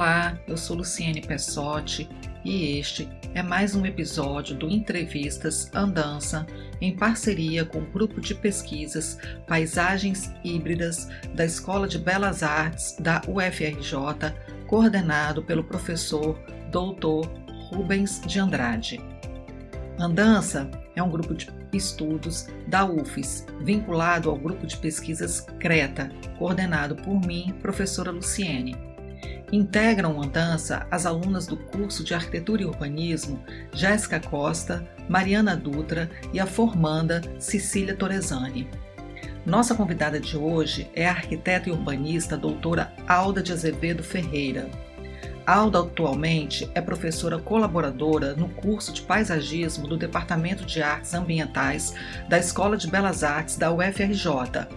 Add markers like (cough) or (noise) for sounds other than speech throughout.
Olá, eu sou Luciene Pessotti e este é mais um episódio do Entrevistas Andança em parceria com o grupo de pesquisas Paisagens Híbridas da Escola de Belas Artes da UFRJ, coordenado pelo professor Dr. Rubens de Andrade. Andança é um grupo de estudos da UFES, vinculado ao grupo de pesquisas CRETA, coordenado por mim, professora Luciene. Integram a dança as alunas do curso de Arquitetura e Urbanismo Jéssica Costa, Mariana Dutra e a formanda Cecília Torezani. Nossa convidada de hoje é a arquiteta e urbanista doutora Alda de Azevedo Ferreira. Alda atualmente é professora colaboradora no curso de paisagismo do Departamento de Artes Ambientais da Escola de Belas Artes da UFRJ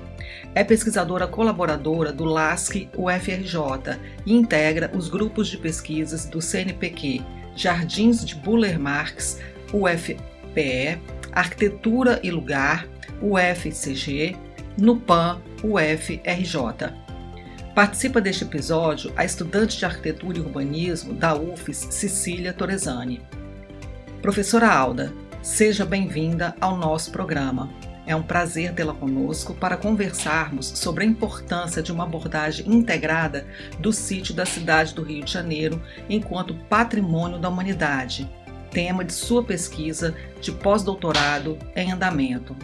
é pesquisadora colaboradora do LASC UFRJ e integra os grupos de pesquisas do CNPq, Jardins de Buller Marx, UFPE, Arquitetura e Lugar, UFCG, NUPAM, UFRJ. Participa deste episódio a estudante de Arquitetura e Urbanismo da UFES, Cecília Torezani. Professora Alda, seja bem-vinda ao nosso programa. É um prazer tê-la conosco para conversarmos sobre a importância de uma abordagem integrada do sítio da cidade do Rio de Janeiro enquanto patrimônio da humanidade, tema de sua pesquisa de pós-doutorado em andamento.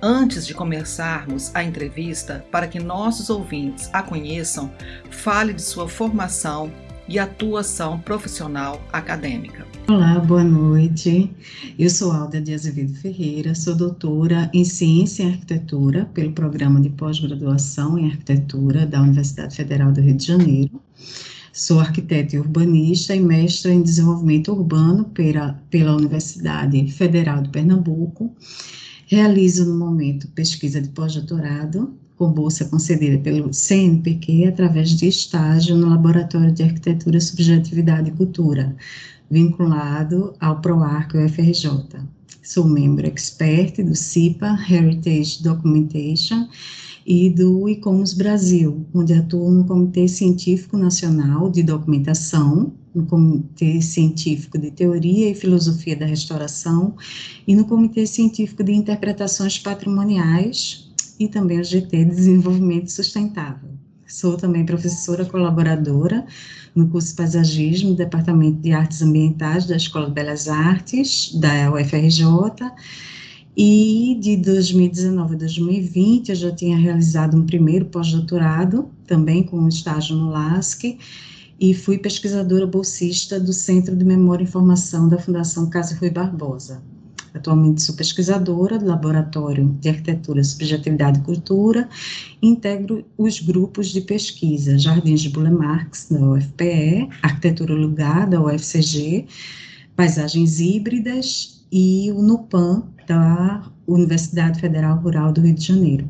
Antes de começarmos a entrevista, para que nossos ouvintes a conheçam, fale de sua formação e atuação profissional acadêmica. Olá, boa noite. Eu sou Alda de Azevedo Ferreira, sou doutora em Ciência e Arquitetura pelo Programa de Pós-Graduação em Arquitetura da Universidade Federal do Rio de Janeiro. Sou arquiteta e urbanista e mestra em Desenvolvimento Urbano pela, pela Universidade Federal de Pernambuco. Realizo no momento pesquisa de pós-doutorado com bolsa concedida pelo CNPq através de estágio no Laboratório de Arquitetura, Subjetividade e Cultura, vinculado ao PROARC UFRJ. Sou membro expert do CIPA Heritage Documentation e do ICOMOS Brasil, onde atuo no Comitê Científico Nacional de Documentação, no Comitê Científico de Teoria e Filosofia da Restauração e no Comitê Científico de Interpretações Patrimoniais, e também o GT Desenvolvimento Sustentável. Sou também professora colaboradora no curso de Paisagismo Departamento de Artes Ambientais da Escola de Belas Artes, da UFRJ, e de 2019 a 2020 eu já tinha realizado um primeiro pós-doutorado, também com um estágio no LASC, e fui pesquisadora bolsista do Centro de Memória e Informação da Fundação Casa Rui Barbosa. Atualmente sou pesquisadora do Laboratório de Arquitetura, Subjetividade e Cultura, integro os grupos de pesquisa Jardins de Bule Marx, da UFPE, Arquitetura Lugar, da UFCG, Paisagens Híbridas e o NUPAM, da Universidade Federal Rural do Rio de Janeiro.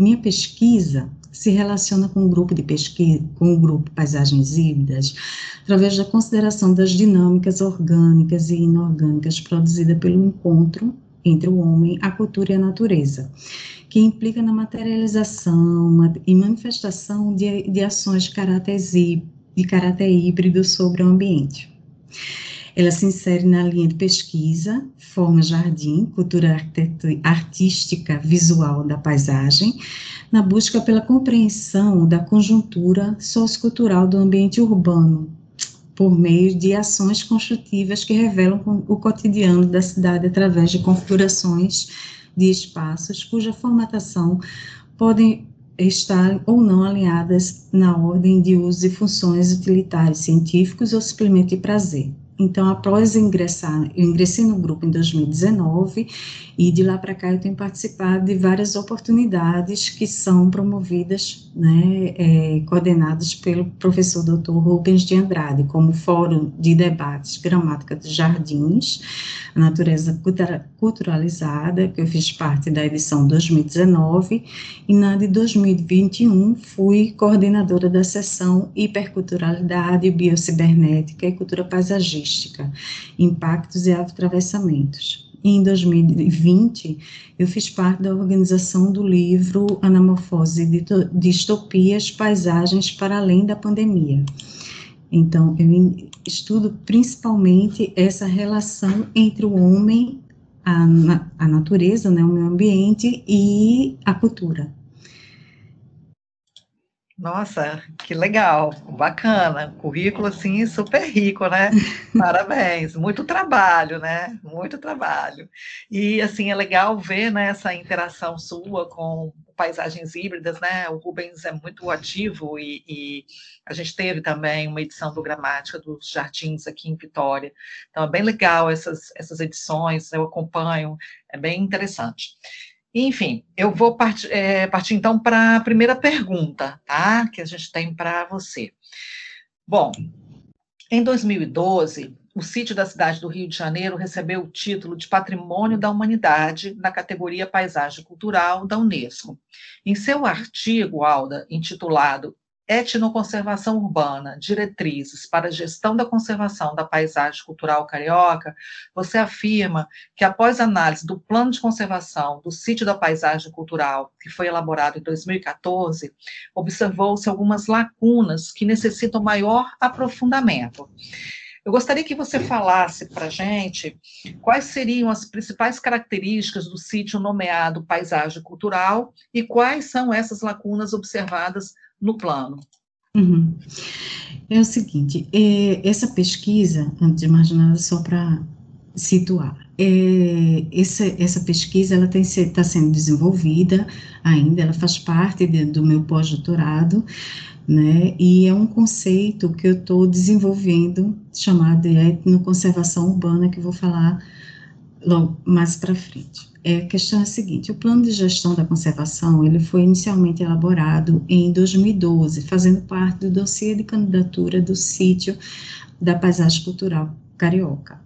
Minha pesquisa se relaciona com o grupo de pesquisa, com o grupo Paisagens Híbridas, através da consideração das dinâmicas orgânicas e inorgânicas produzidas pelo encontro entre o homem, a cultura e a natureza, que implica na materialização e manifestação de, de ações de caráter, de caráter híbrido sobre o ambiente. Ela se insere na linha de pesquisa, forma jardim, cultura artística visual da paisagem, na busca pela compreensão da conjuntura sociocultural do ambiente urbano, por meio de ações construtivas que revelam o cotidiano da cidade através de configurações de espaços cuja formatação podem estar ou não alinhadas na ordem de uso e funções utilitários científicos ou simplesmente de prazer. Então, após ingressar, eu ingressei no grupo em 2019 e de lá para cá eu tenho participado de várias oportunidades que são promovidas, né, é, coordenadas pelo professor Dr. Rubens de Andrade, como Fórum de Debates Gramática dos Jardins, Natureza Culturalizada, que eu fiz parte da edição 2019, e na de 2021 fui coordenadora da seção Hiperculturalidade, Biocibernética e Cultura Paisagística, Impactos e Atravessamentos em 2020, eu fiz parte da organização do livro Anamorfose Distopias, Paisagens para Além da Pandemia. Então, eu estudo principalmente essa relação entre o homem, a, a natureza, né, o meio ambiente e a cultura. Nossa, que legal, bacana, currículo assim super rico, né? (laughs) Parabéns, muito trabalho, né? Muito trabalho. E assim é legal ver né, essa interação sua com paisagens híbridas, né? O Rubens é muito ativo e, e, a gente teve também uma edição do Gramática dos Jardins aqui em Vitória. Então é bem legal essas, essas edições, eu acompanho, é bem interessante. Enfim, eu vou partir, é, partir então para a primeira pergunta, tá? Que a gente tem para você. Bom, em 2012, o sítio da cidade do Rio de Janeiro recebeu o título de Patrimônio da Humanidade na categoria Paisagem Cultural da Unesco. Em seu artigo, Alda, intitulado Etnoconservação Urbana, Diretrizes para a Gestão da Conservação da Paisagem Cultural Carioca, você afirma que, após análise do Plano de Conservação do Sítio da Paisagem Cultural, que foi elaborado em 2014, observou-se algumas lacunas que necessitam maior aprofundamento. Eu gostaria que você falasse para a gente quais seriam as principais características do sítio nomeado Paisagem Cultural e quais são essas lacunas observadas no plano. Uhum. É o seguinte, é, essa pesquisa, antes de mais nada, só para situar, é, essa, essa pesquisa ela está sendo desenvolvida ainda, ela faz parte de, do meu pós-doutorado, né, e é um conceito que eu estou desenvolvendo, chamado de etnoconservação urbana, que eu vou falar logo mais para frente. É, a questão é a seguinte, o plano de gestão da conservação, ele foi inicialmente elaborado em 2012, fazendo parte do dossiê de candidatura do sítio da paisagem cultural carioca,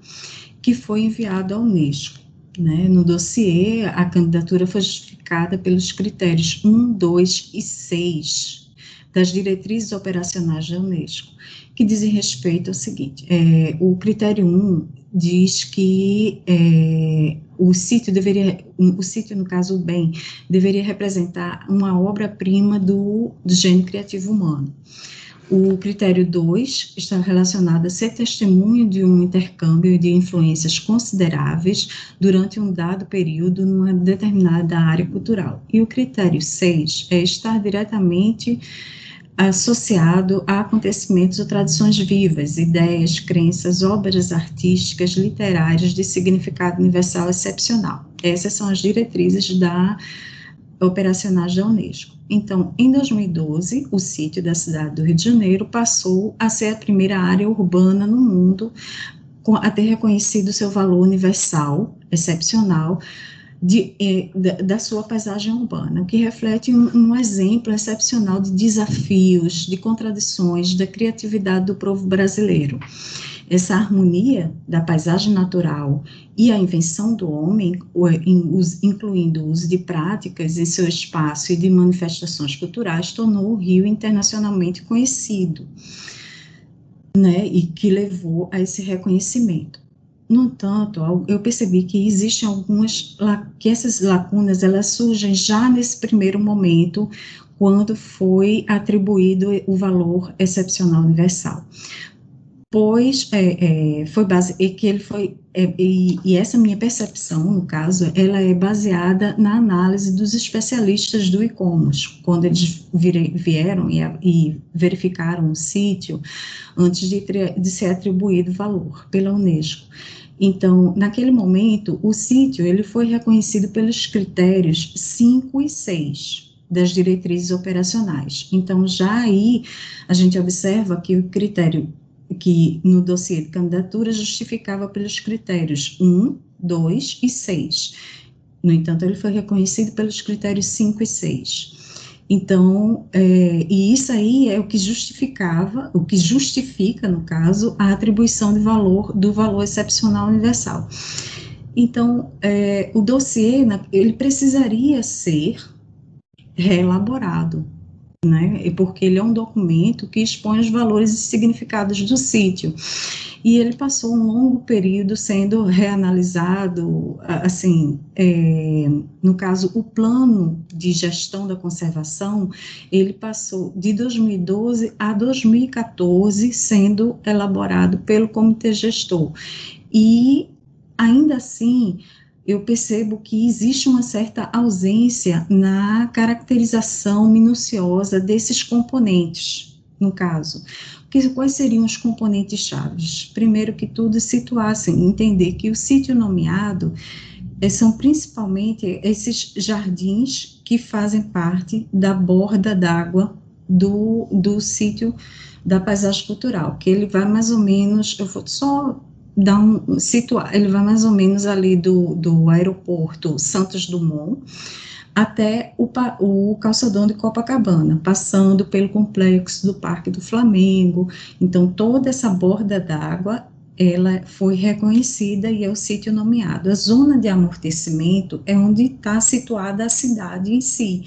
que foi enviado à Unesco. Né? No dossiê, a candidatura foi justificada pelos critérios 1, 2 e 6 das diretrizes operacionais da Unesco, que dizem respeito ao seguinte, é, o critério 1 diz que é, o sítio deveria, o sítio, no caso, o bem, deveria representar uma obra-prima do, do gênio criativo humano. O critério 2 está relacionado a ser testemunho de um intercâmbio de influências consideráveis durante um dado período numa determinada área cultural. E o critério 6 é estar diretamente associado a acontecimentos ou tradições vivas, ideias, crenças, obras artísticas, literárias de significado universal excepcional. Essas são as diretrizes da operacionais da Unesco. Então, em 2012, o sítio da cidade do Rio de Janeiro passou a ser a primeira área urbana no mundo a ter reconhecido seu valor universal, excepcional, de, eh, da, da, sua paisagem urbana, que reflete um, um, exemplo excepcional de desafios, de contradições, da criatividade do povo brasileiro. Essa harmonia da paisagem natural e a invenção do homem, incluindo o uso de práticas em seu espaço e de manifestações culturais, tornou o Rio internacionalmente conhecido, né, e que levou a esse reconhecimento. No entanto, eu percebi que existem algumas, que essas lacunas, elas surgem já nesse primeiro momento, quando foi atribuído o valor excepcional universal. Pois é, é, foi base, e que ele foi, é, e, e, essa minha percepção, no caso, ela é baseada na análise dos especialistas do e-commerce, quando eles vire, vieram e, e, verificaram o sítio antes de, de ser atribuído valor pela Unesco. Então, naquele momento, o sítio ele foi reconhecido pelos critérios 5 e 6 das diretrizes operacionais. Então, já aí a gente observa que o critério que no dossiê de candidatura justificava pelos critérios 1, 2 e 6. No entanto, ele foi reconhecido pelos critérios 5 e 6. Então, é, e isso aí é o que justificava, o que justifica, no caso, a atribuição de valor do valor excepcional universal. Então, é, o dossiê, ele precisaria ser reelaborado, né? E porque ele é um documento que expõe os valores e significados do sítio. E ele passou um longo período sendo reanalisado, assim, é, no caso, o plano de gestão da conservação, ele passou de 2012 a 2014 sendo elaborado pelo comitê gestor. E, ainda assim, eu percebo que existe uma certa ausência na caracterização minuciosa desses componentes, no caso. Que, quais seriam os componentes chaves? Primeiro que tudo, situassem, entender que o sítio nomeado eh, são principalmente esses jardins que fazem parte da borda d'água do, do sítio da paisagem cultural, que ele vai mais ou menos, eu vou só dá um, situar, ele vai mais ou menos ali do, do aeroporto Santos Dumont até o, o calçadão de Copacabana, passando pelo complexo do Parque do Flamengo. Então, toda essa borda d'água ela foi reconhecida e é o sítio nomeado. A zona de amortecimento é onde está situada a cidade em si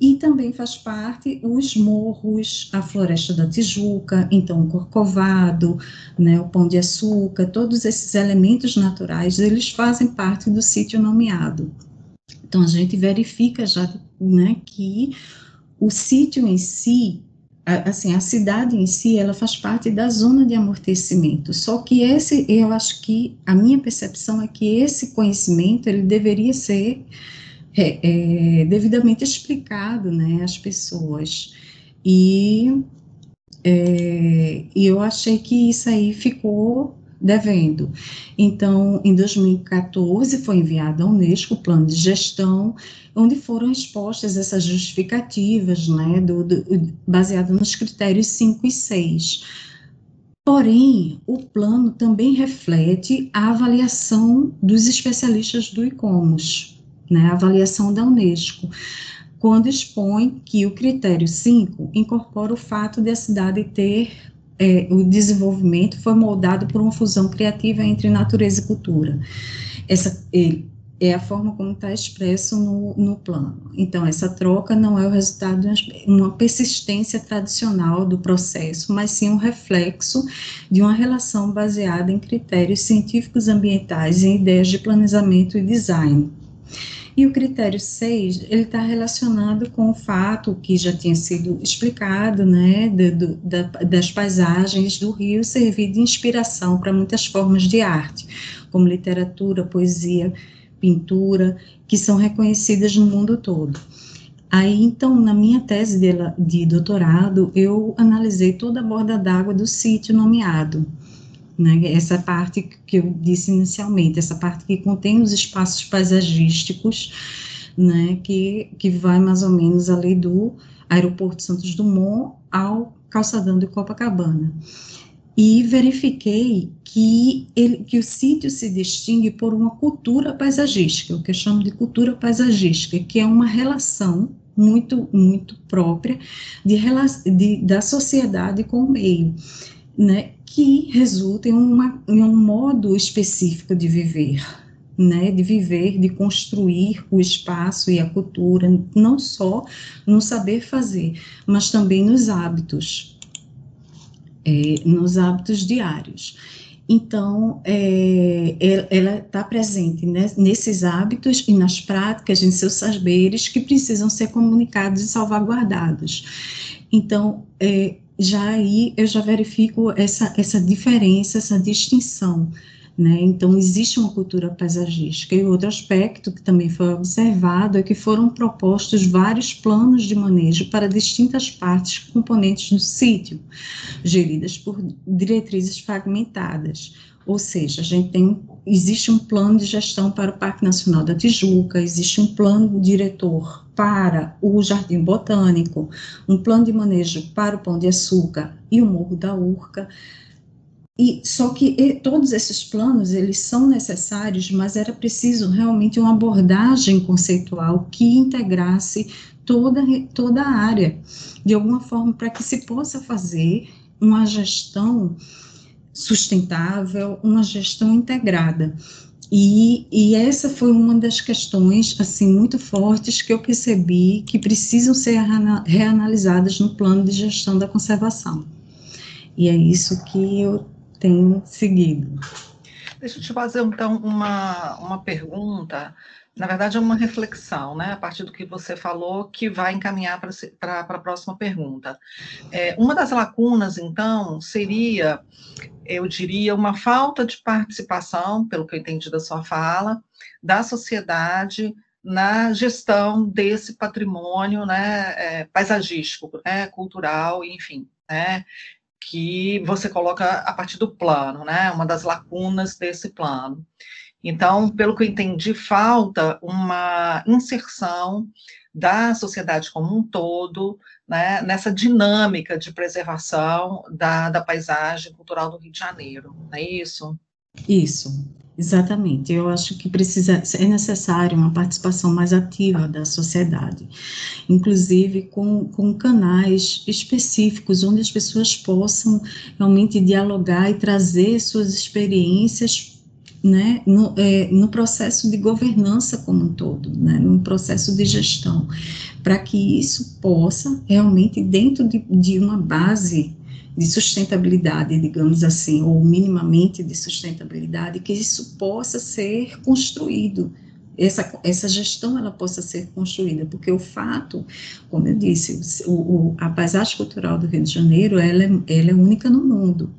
e também faz parte os morros, a Floresta da Tijuca, então o Corcovado, né, o Pão de Açúcar, todos esses elementos naturais, eles fazem parte do sítio nomeado. Então a gente verifica já né, que o sítio em si, assim, a cidade em si, ela faz parte da zona de amortecimento. Só que esse, eu acho que a minha percepção é que esse conhecimento ele deveria ser é, é, devidamente explicado né, às pessoas. E, é, eu achei que isso aí ficou devendo. Então, em 2014, foi enviado à Unesco o plano de gestão, onde foram expostas essas justificativas, né, do, do, baseado nos critérios 5 e 6. Porém, o plano também reflete a avaliação dos especialistas do ICOMOS, né, a avaliação da Unesco, quando expõe que o critério 5 incorpora o fato de a cidade ter é, o desenvolvimento foi moldado por uma fusão criativa entre natureza e cultura. Essa é a forma como está expresso no, no plano. Então, essa troca não é o resultado de uma persistência tradicional do processo, mas sim um reflexo de uma relação baseada em critérios científicos ambientais e ideias de planejamento e design. E o critério 6, ele está relacionado com o fato que já tinha sido explicado, né, do, da, das paisagens do Rio servir de inspiração para muitas formas de arte, como literatura, poesia, pintura, que são reconhecidas no mundo todo. Aí, então, na minha tese de, de doutorado, eu analisei toda a borda d'água do sítio nomeado, né, essa parte que eu disse inicialmente, essa parte que contém os espaços paisagísticos, né, que, que vai mais ou menos ali do aeroporto Santos Dumont ao calçadão de Copacabana. E verifiquei que, ele, que o sítio se distingue por uma cultura paisagística, o que eu chamo de cultura paisagística, que é uma relação muito, muito própria de, de, da sociedade com o meio, né, que resulta em, uma, em um modo específico de viver, né, de viver, de construir o espaço e a cultura, não só no saber fazer, mas também nos hábitos, é, nos hábitos diários. Então, é, ela está presente né, nesses hábitos e nas práticas, em seus saberes que precisam ser comunicados e salvaguardados. Então, é, já aí eu já verifico essa, essa diferença, essa distinção. Né? Então, existe uma cultura paisagística. E outro aspecto que também foi observado é que foram propostos vários planos de manejo para distintas partes componentes do sítio, geridas por diretrizes fragmentadas. Ou seja, a gente tem, existe um plano de gestão para o Parque Nacional da Tijuca, existe um plano diretor para o Jardim Botânico, um plano de manejo para o Pão de Açúcar e o Morro da Urca. E só que e, todos esses planos eles são necessários, mas era preciso realmente uma abordagem conceitual que integrasse toda toda a área de alguma forma para que se possa fazer uma gestão sustentável, uma gestão integrada. E, e, essa foi uma das questões, assim, muito fortes que eu percebi que precisam ser reanalisadas no plano de gestão da conservação. E é isso que eu tenho seguido. Deixa eu te fazer, então, uma, uma pergunta, na verdade é uma reflexão, né, a partir do que você falou, que vai encaminhar para a próxima pergunta. É, uma das lacunas, então, seria eu diria, uma falta de participação, pelo que eu entendi da sua fala, da sociedade na gestão desse patrimônio né, é, paisagístico, né, cultural, enfim, né, que você coloca a partir do plano, né, uma das lacunas desse plano. Então, pelo que eu entendi, falta uma inserção da sociedade como um todo, né, nessa dinâmica de preservação da, da paisagem cultural do Rio de Janeiro, não é isso? Isso, exatamente. Eu acho que precisa, é necessário uma participação mais ativa da sociedade, inclusive com, com canais específicos onde as pessoas possam realmente dialogar e trazer suas experiências né, no, é, no, processo de governança como um todo, né, no processo de gestão, para que isso possa realmente, dentro de, de uma base de sustentabilidade, digamos assim, ou minimamente de sustentabilidade, que isso possa ser construído, essa, essa gestão ela possa ser construída, porque o fato, como eu disse, o, o, a paisagem cultural do Rio de Janeiro, ela é, ela é única no mundo.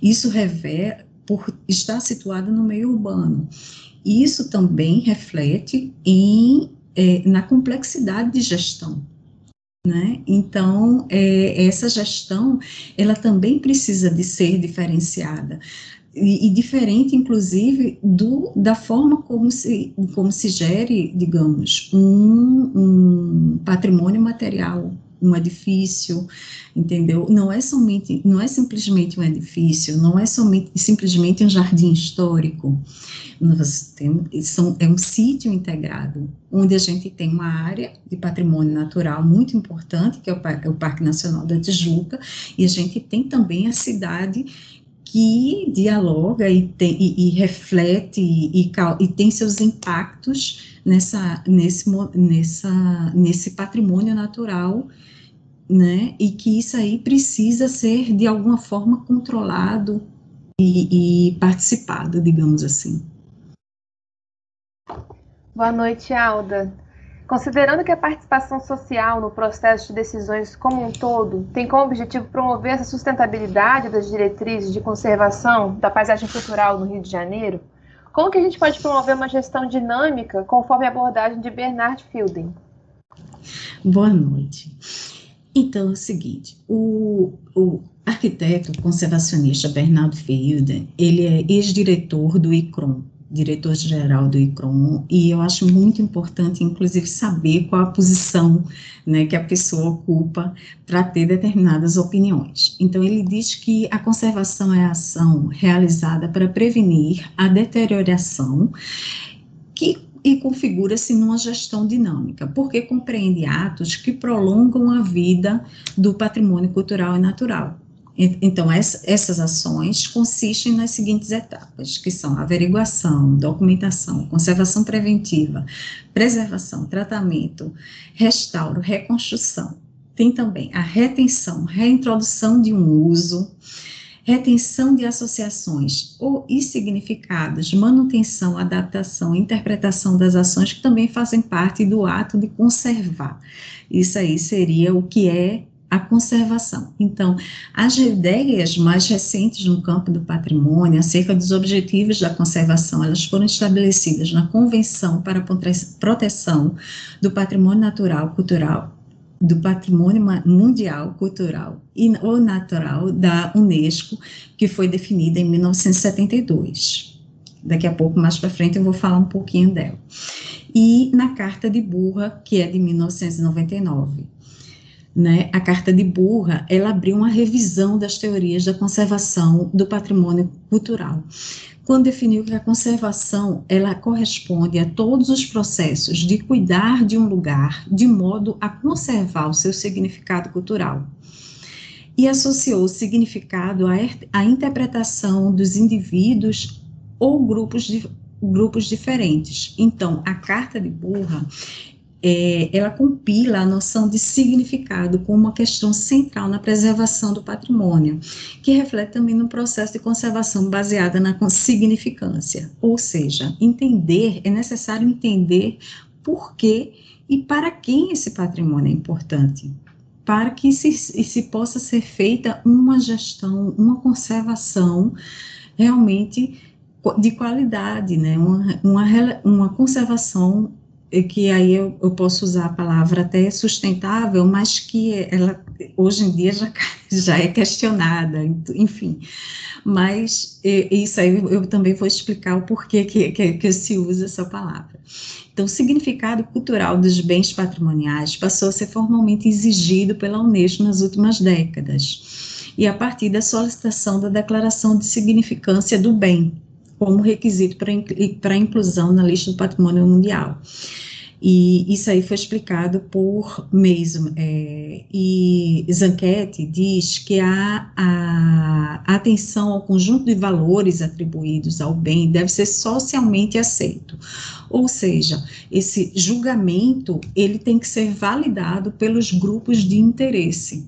Isso revela, por estar situada no meio urbano. Isso também reflete em, é, na complexidade de gestão. Né? Então, é, essa gestão, ela também precisa de ser diferenciada, e, e, diferente, inclusive, do, da forma como se, como se gere, digamos, um, um patrimônio material um edifício, entendeu? Não é somente, não é simplesmente um edifício, não é somente simplesmente um jardim histórico. Nós temos, são, é um sítio integrado, onde a gente tem uma área de patrimônio natural muito importante, que é o, é o Parque Nacional da Tijuca, e a gente tem também a cidade que dialoga e, tem, e, e reflete e, e, tem seus impactos nessa, nesse, nessa, nesse patrimônio natural né? E que isso aí precisa ser de alguma forma controlado e, e participado, digamos assim. Boa noite, Alda. Considerando que a participação social no processo de decisões como um todo tem como objetivo promover essa sustentabilidade das diretrizes de conservação da paisagem cultural no Rio de Janeiro, como que a gente pode promover uma gestão dinâmica conforme a abordagem de Bernard Fielding? Boa noite. Então, é o seguinte, o, o arquiteto conservacionista Bernardo Fielden, ele é ex-diretor do ICROM, diretor-geral do ICROM, e eu acho muito importante, inclusive, saber qual a posição né, que a pessoa ocupa para ter determinadas opiniões. Então, ele diz que a conservação é a ação realizada para prevenir a deterioração que e configura-se numa gestão dinâmica, porque compreende atos que prolongam a vida do patrimônio cultural e natural. Então, essas ações consistem nas seguintes etapas, que são averiguação, documentação, conservação preventiva, preservação, tratamento, restauro, reconstrução. Tem também a retenção, reintrodução de um uso, retenção de associações ou e significados, manutenção, adaptação, interpretação das ações que também fazem parte do ato de conservar. Isso aí seria o que é a conservação. Então, as ideias mais recentes no campo do patrimônio acerca dos objetivos da conservação, elas foram estabelecidas na Convenção para a Proteção do Patrimônio Natural, Cultural do Patrimônio Mundial Cultural e ou Natural da Unesco, que foi definida em 1972. Daqui a pouco, mais para frente, eu vou falar um pouquinho dela. E na Carta de Burra, que é de 1999. Né, a Carta de Burra, ela abriu uma revisão das teorias da conservação do patrimônio cultural quando definiu que a conservação ela corresponde a todos os processos de cuidar de um lugar de modo a conservar o seu significado cultural. E associou o significado à, à interpretação dos indivíduos ou grupos de, grupos diferentes. Então, a carta de burra, é, ela compila a noção de significado como uma questão central na preservação do patrimônio, que reflete também no processo de conservação baseada na significância. Ou seja, entender, é necessário entender por que e para quem esse patrimônio é importante, para que se, se possa ser feita uma gestão, uma conservação realmente de qualidade, né? uma, uma, uma conservação que aí eu, eu, posso usar a palavra até sustentável, mas que ela hoje em dia já, (laughs) já é questionada, enfim. Mas isso aí eu também vou explicar o porquê que, que, que se usa essa palavra. Então, o significado cultural dos bens patrimoniais passou a ser formalmente exigido pela Unesco nas últimas décadas, e a partir da solicitação da Declaração de Significância do Bem, como requisito para a inclusão na lista do patrimônio mundial. E isso aí foi explicado por Mason. É, e Zanchetti diz que a, a, atenção ao conjunto de valores atribuídos ao bem deve ser socialmente aceito. Ou seja, esse julgamento ele tem que ser validado pelos grupos de interesse.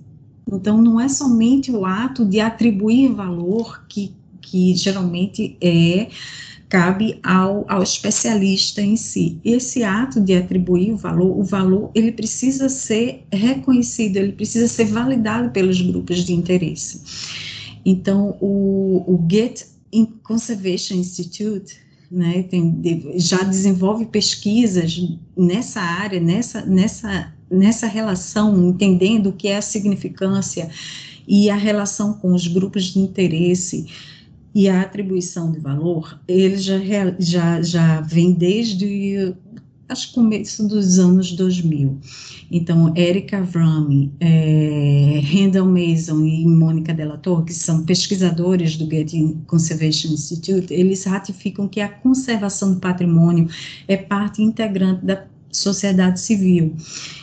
Então, não é somente o ato de atribuir valor que que geralmente é cabe ao, ao especialista em si. Esse ato de atribuir o valor, o valor, ele precisa ser reconhecido, ele precisa ser validado pelos grupos de interesse. Então, o, o Get Conservation Institute, né, tem, já desenvolve pesquisas nessa área, nessa, nessa, nessa relação, entendendo o que é a significância e a relação com os grupos de interesse, e a atribuição de valor, ele já, já, já vem desde, acho começo dos anos 2000. Então, Erika Vrami, é, Randall Mason e Mônica Delator, que são pesquisadores do Getty Conservation Institute, eles ratificam que a conservação do patrimônio é parte integrante da sociedade civil.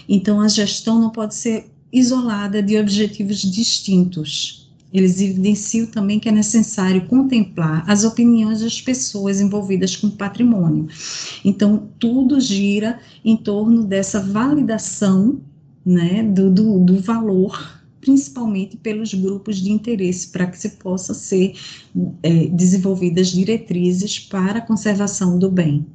Então, a gestão não pode ser isolada de objetivos distintos eles evidenciam também que é necessário contemplar as opiniões das pessoas envolvidas com o patrimônio. Então, tudo gira em torno dessa validação né, do, do, do valor principalmente pelos grupos de interesse, para que se possa ser é, desenvolvidas diretrizes para a conservação do bem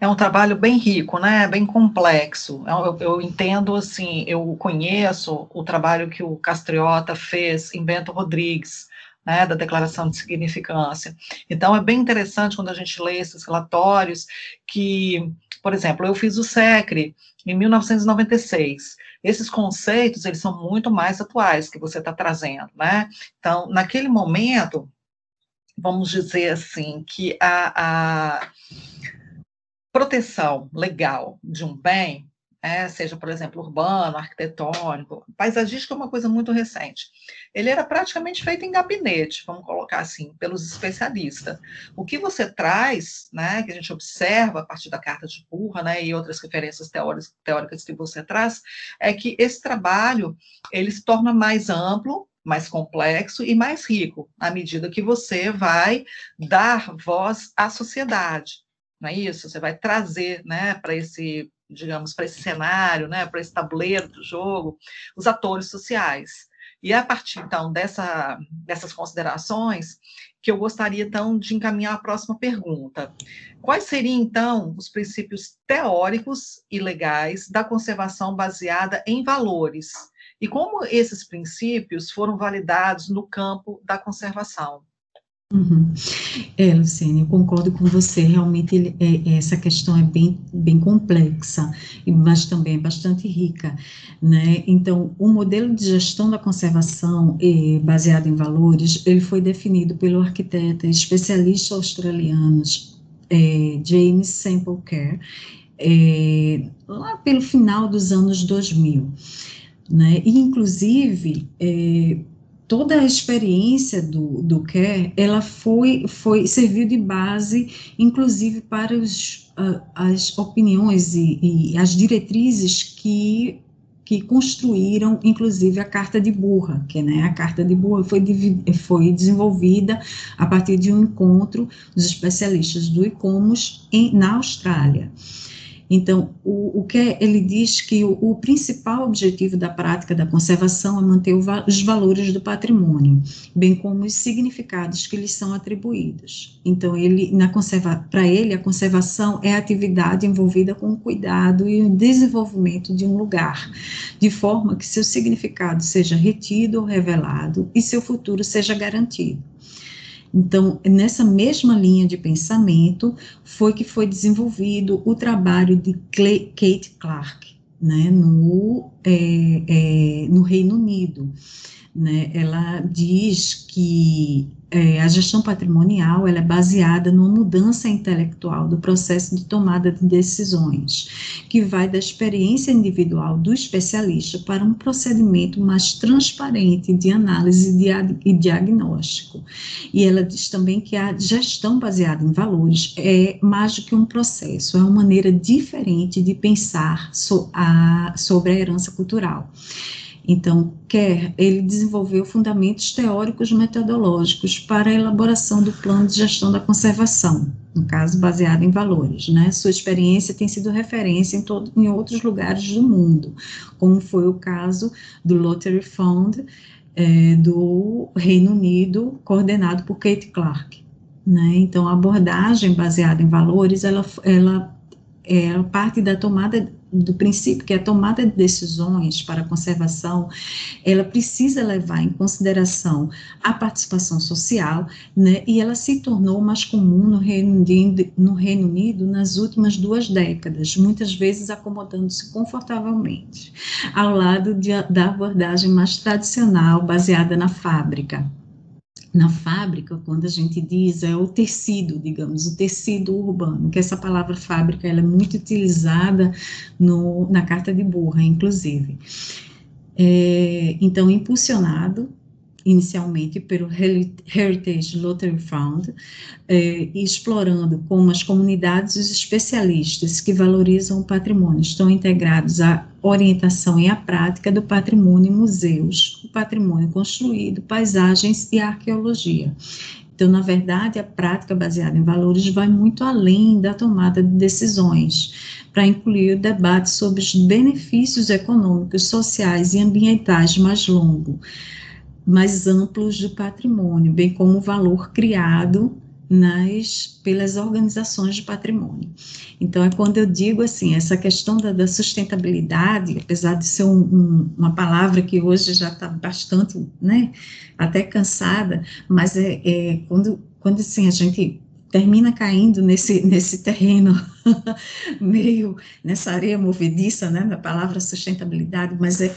é um trabalho bem rico, né, bem complexo. É eu, eu, entendo, assim, eu conheço o trabalho que o Castriota fez em Bento Rodrigues, né, da Declaração de Significância. Então, é bem interessante quando a gente lê esses relatórios que, por exemplo, eu fiz o SECRE em 1996. Esses conceitos, eles são muito mais atuais que você está trazendo, né? Então, naquele momento, vamos dizer assim, que a, a proteção legal de um bem, é, seja, por exemplo, urbano, arquitetônico, paisagístico é uma coisa muito recente. Ele era praticamente feito em gabinete, vamos colocar assim, pelos especialistas. O que você traz, né, que a gente observa a partir da carta de Burra, né, e outras referências teóricas, que você traz, é que esse trabalho ele se torna mais amplo, mais complexo e mais rico à medida que você vai dar voz à sociedade não é isso? Você vai trazer, né, para esse, digamos, para esse cenário, né, para esse tabuleiro do jogo, os atores sociais. E a partir, então, dessa, dessas considerações, que eu gostaria, então, de encaminhar a próxima pergunta. Quais seriam, então, os princípios teóricos e legais da conservação baseada em valores? E como esses princípios foram validados no campo da conservação? Uhum. É, Luciane, eu concordo com você. Realmente, ele, é, essa questão é bem, bem complexa, mas também é bastante rica, né? Então, o modelo de gestão da conservação, eh, baseado em valores, ele foi definido pelo arquiteto especialista australiano eh, James Semple Kerr, eh, lá pelo final dos anos 2000, né? E, inclusive, toda a experiência do, do CARE, ela foi, foi, serviu de base, inclusive, para os, uh, as opiniões e, e, as diretrizes que, que construíram, inclusive, a Carta de Burra, que né, a Carta de Burra foi, foi desenvolvida a partir de um encontro dos especialistas do ICOMOS em, na Austrália. Então, o, o que é, ele diz que o, o, principal objetivo da prática da conservação é manter o, os valores do patrimônio, bem como os significados que lhes são atribuídos. Então, ele, na conserva, para ele, a conservação é a atividade envolvida com o cuidado e o desenvolvimento de um lugar, de forma que seu significado seja retido ou revelado e seu futuro seja garantido. Então, nessa mesma linha de pensamento, foi que foi desenvolvido o trabalho de Kate Clark, né, no, é, é, no Reino Unido. Né, ela diz que é, a gestão patrimonial ela é baseada numa mudança intelectual do processo de tomada de decisões, que vai da experiência individual do especialista para um procedimento mais transparente de análise e diagnóstico. E ela diz também que a gestão baseada em valores é mais do que um processo, é uma maneira diferente de pensar so, a, sobre a herança cultural. Então, quer ele desenvolveu fundamentos teóricos metodológicos para a elaboração do plano de gestão da conservação, no caso baseado em valores, né? Sua experiência tem sido referência em, todo, em outros lugares do mundo, como foi o caso do Lottery Fund é, do Reino Unido, coordenado por Kate Clark. Né? Então, a abordagem baseada em valores, ela, ela é parte da tomada do princípio que a tomada de decisões para a conservação, ela precisa levar em consideração a participação social, né, e ela se tornou mais comum no Reino, Unido, no Reino Unido nas últimas duas décadas, muitas vezes acomodando-se confortavelmente, ao lado de, da abordagem mais tradicional, baseada na fábrica, na fábrica, quando a gente diz é o tecido, digamos, o tecido urbano, que essa palavra fábrica ela é muito utilizada no, na carta de Burra, inclusive. É, então, impulsionado inicialmente pelo Heritage Lottery Fund, eh, explorando como as comunidades e os especialistas que valorizam o patrimônio estão integrados à orientação e à prática do patrimônio em museus, o patrimônio construído, paisagens e arqueologia. Então, na verdade, a prática baseada em valores vai muito além da tomada de decisões, para incluir o debate sobre os benefícios econômicos, sociais e ambientais mais longo mais amplos do patrimônio, bem como o valor criado nas pelas organizações de patrimônio. Então é quando eu digo assim essa questão da, da sustentabilidade, apesar de ser um, um, uma palavra que hoje já está bastante, né, até cansada, mas é, é quando quando assim a gente termina caindo nesse, nesse terreno (laughs) meio nessa areia movediça, né, na palavra sustentabilidade, mas é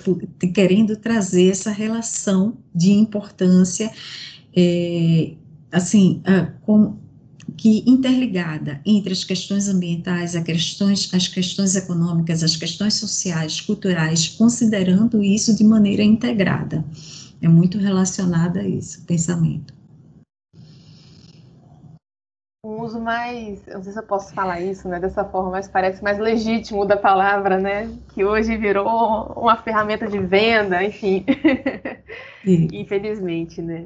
querendo trazer essa relação de importância, é, assim, com, que interligada entre as questões ambientais, as questões, as questões econômicas, as questões sociais, culturais, considerando isso de maneira integrada. É muito relacionada a isso, pensamento um uso mais, não sei se eu posso falar isso, né, dessa forma, mas parece mais legítimo da palavra, né, que hoje virou uma ferramenta de venda, enfim, (laughs) infelizmente, né.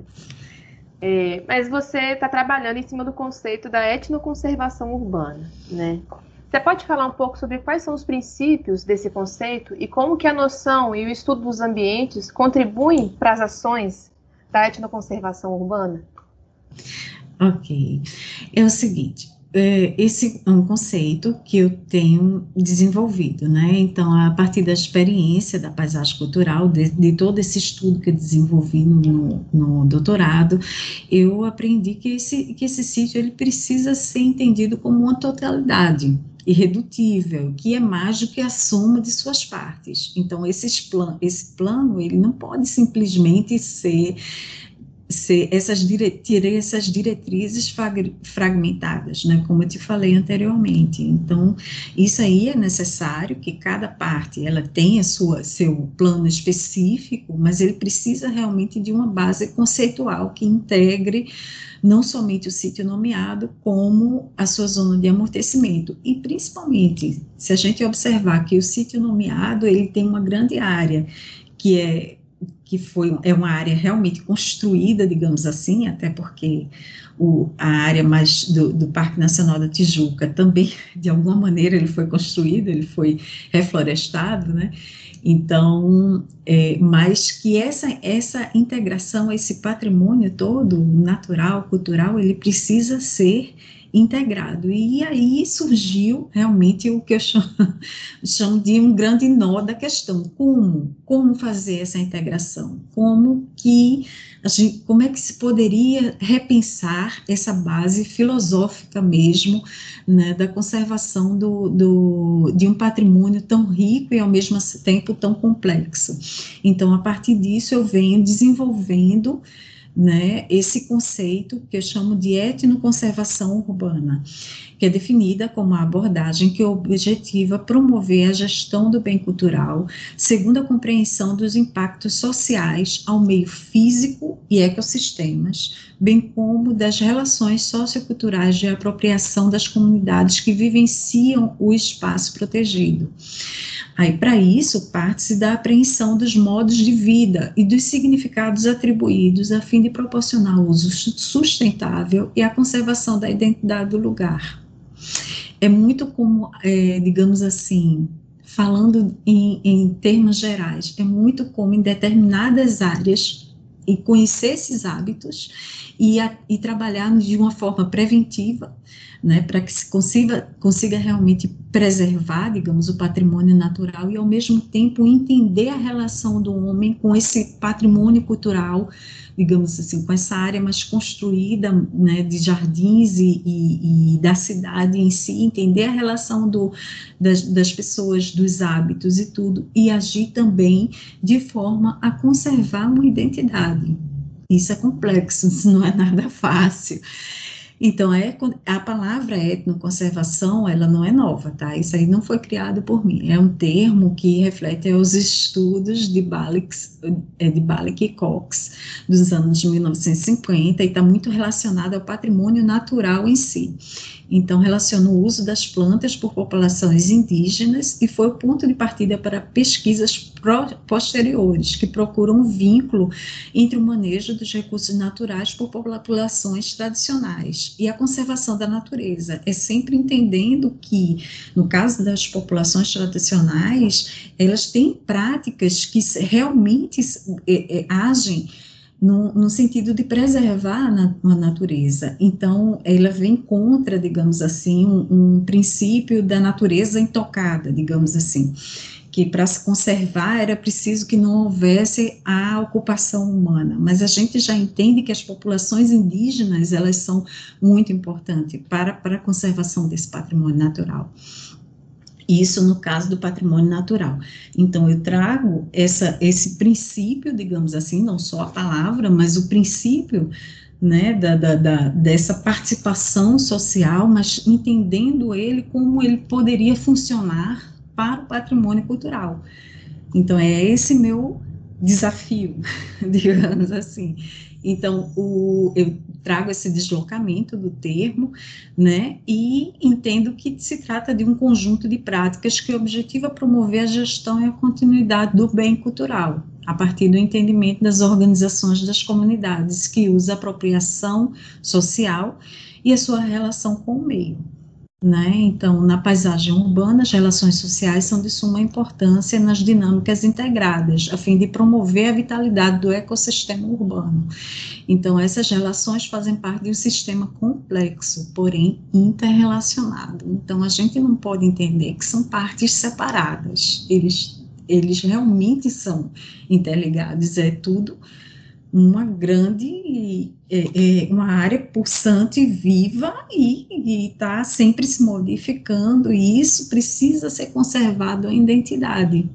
É, mas você está trabalhando em cima do conceito da etnoconservação urbana, né. Você pode falar um pouco sobre quais são os princípios desse conceito e como que a noção e o estudo dos ambientes contribuem para as ações da etnoconservação urbana? Ok. É o seguinte, é, esse é um conceito que eu tenho desenvolvido, né? Então, a partir da experiência da paisagem cultural, de, de todo esse estudo que eu desenvolvi no, no, doutorado, eu aprendi que esse, que esse sítio ele precisa ser entendido como uma totalidade irredutível, que é mais do que a soma de suas partes. Então, esses plan esse plano, ele não pode simplesmente ser ser essas, dire, essas diretrizes fragmentadas, né, como eu te falei anteriormente. Então, isso aí é necessário que cada parte ela tenha sua, seu plano específico, mas ele precisa realmente de uma base conceitual que integre não somente o sítio nomeado, como a sua zona de amortecimento. E principalmente, se a gente observar que o sítio nomeado, ele tem uma grande área, que é que foi é uma área realmente construída, digamos assim, até porque o, a área mais do, do, Parque Nacional da Tijuca também, (laughs) de alguma maneira, ele foi construído, ele foi reflorestado, né? Então, é, mas que essa, essa integração, esse patrimônio todo, natural, cultural, ele precisa ser integrado. E aí surgiu realmente o que eu chamo, (laughs) chamo, de um grande nó da questão, como, como fazer essa integração, como que gente, como é que se poderia repensar essa base filosófica mesmo, né, da conservação do, do, de um patrimônio tão rico e ao mesmo tempo tão complexo. Então, a partir disso, eu venho desenvolvendo né, esse conceito que eu chamo de etnoconservação urbana, que é definida como a abordagem que objetiva promover a gestão do bem cultural, segundo a compreensão dos impactos sociais ao meio físico e ecossistemas, bem como das relações socioculturais de apropriação das comunidades que vivenciam o espaço protegido. Aí, para isso, parte-se da apreensão dos modos de vida e dos significados atribuídos a fim de proporcionar uso sustentável e a conservação da identidade do lugar. É muito como, é, digamos assim, falando em, em termos gerais, é muito como em determinadas áreas e conhecer esses hábitos e, a, e trabalhar de uma forma preventiva, né, para que se consiga, consiga realmente preservar, digamos, o patrimônio natural e, ao mesmo tempo, entender a relação do homem com esse patrimônio cultural, digamos assim, com essa área mais construída, né, de jardins e, e, e da cidade em si, entender a relação do, das, das pessoas, dos hábitos e tudo, e agir também de forma a conservar uma identidade. Isso é complexo, (laughs) isso não é nada fácil. Então, é, a palavra etnoconservação, ela não é nova, tá? Isso aí não foi criado por mim. É um termo que reflete os estudos de Balik, é, de e Cox, dos anos de 1950, e está muito relacionado ao patrimônio natural em si. Então, relaciona o uso das plantas por populações indígenas e foi o ponto de partida para pesquisas posteriores, que procuram um vínculo entre o manejo dos recursos naturais por populações tradicionais e a conservação da natureza. É sempre entendendo que, no caso das populações tradicionais, elas têm práticas que realmente é, é, agem no, no, sentido de preservar na, a natureza. Então, ela vem contra, digamos assim, um, um princípio da natureza intocada, digamos assim, que para se conservar era preciso que não houvesse a ocupação humana. Mas a gente já entende que as populações indígenas elas são muito importantes para, para a conservação desse patrimônio natural. Isso no caso do patrimônio natural. Então, eu trago essa, esse princípio, digamos assim, não só a palavra, mas o princípio né, da, da, da, dessa participação social, mas entendendo ele como ele poderia funcionar para o patrimônio cultural. Então, é esse meu desafio, (laughs) digamos assim. Então, o, eu trago esse deslocamento do termo, né, e entendo que se trata de um conjunto de práticas que objetiva promover a gestão e a continuidade do bem cultural, a partir do entendimento das organizações das comunidades, que usa a apropriação social e a sua relação com o meio. Né? Então, na paisagem urbana, as relações sociais são de suma importância nas dinâmicas integradas, a fim de promover a vitalidade do ecossistema urbano. Então, essas relações fazem parte de um sistema complexo, porém interrelacionado. Então, a gente não pode entender que são partes separadas, eles, eles realmente são interligados, é tudo uma grande, é, é, uma área pulsante, viva e está sempre se modificando, e isso precisa ser conservado a identidade.